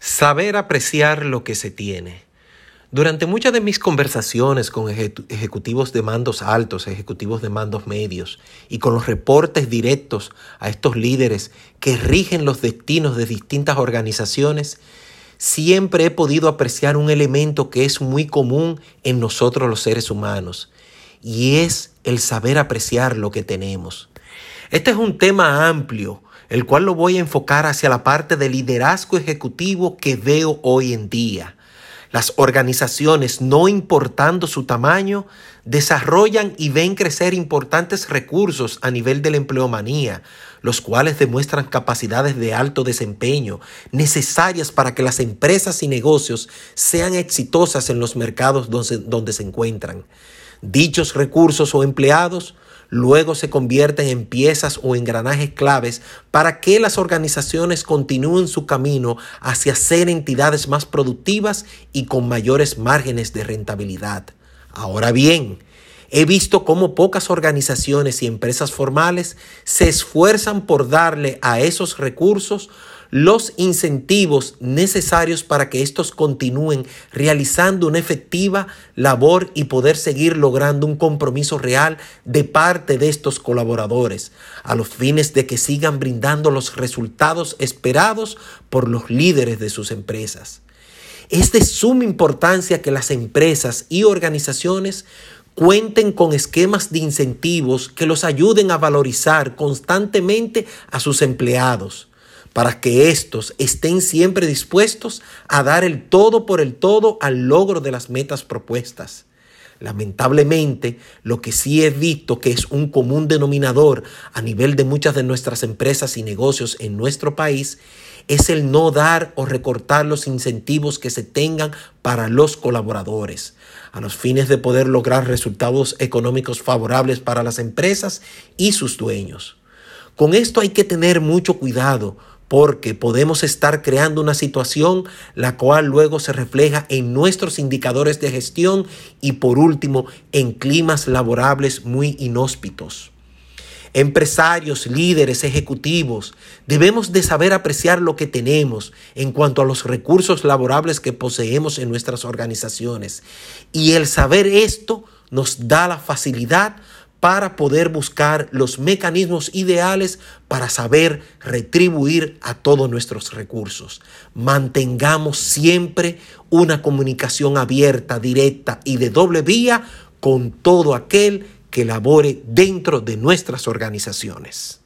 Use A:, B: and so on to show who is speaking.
A: Saber apreciar lo que se tiene. Durante muchas de mis conversaciones con ejecutivos de mandos altos, ejecutivos de mandos medios y con los reportes directos a estos líderes que rigen los destinos de distintas organizaciones, siempre he podido apreciar un elemento que es muy común en nosotros los seres humanos y es el saber apreciar lo que tenemos. Este es un tema amplio el cual lo voy a enfocar hacia la parte de liderazgo ejecutivo que veo hoy en día. Las organizaciones, no importando su tamaño, desarrollan y ven crecer importantes recursos a nivel de la empleomanía, los cuales demuestran capacidades de alto desempeño necesarias para que las empresas y negocios sean exitosas en los mercados donde, donde se encuentran. Dichos recursos o empleados luego se convierten en piezas o engranajes claves para que las organizaciones continúen su camino hacia ser entidades más productivas y con mayores márgenes de rentabilidad. Ahora bien, He visto cómo pocas organizaciones y empresas formales se esfuerzan por darle a esos recursos los incentivos necesarios para que estos continúen realizando una efectiva labor y poder seguir logrando un compromiso real de parte de estos colaboradores, a los fines de que sigan brindando los resultados esperados por los líderes de sus empresas. Es de suma importancia que las empresas y organizaciones cuenten con esquemas de incentivos que los ayuden a valorizar constantemente a sus empleados para que éstos estén siempre dispuestos a dar el todo por el todo al logro de las metas propuestas. Lamentablemente, lo que sí he visto que es un común denominador a nivel de muchas de nuestras empresas y negocios en nuestro país es el no dar o recortar los incentivos que se tengan para los colaboradores, a los fines de poder lograr resultados económicos favorables para las empresas y sus dueños. Con esto hay que tener mucho cuidado porque podemos estar creando una situación la cual luego se refleja en nuestros indicadores de gestión y por último en climas laborables muy inhóspitos. Empresarios, líderes, ejecutivos, debemos de saber apreciar lo que tenemos en cuanto a los recursos laborables que poseemos en nuestras organizaciones. Y el saber esto nos da la facilidad para poder buscar los mecanismos ideales para saber retribuir a todos nuestros recursos. Mantengamos siempre una comunicación abierta, directa y de doble vía con todo aquel que labore dentro de nuestras organizaciones.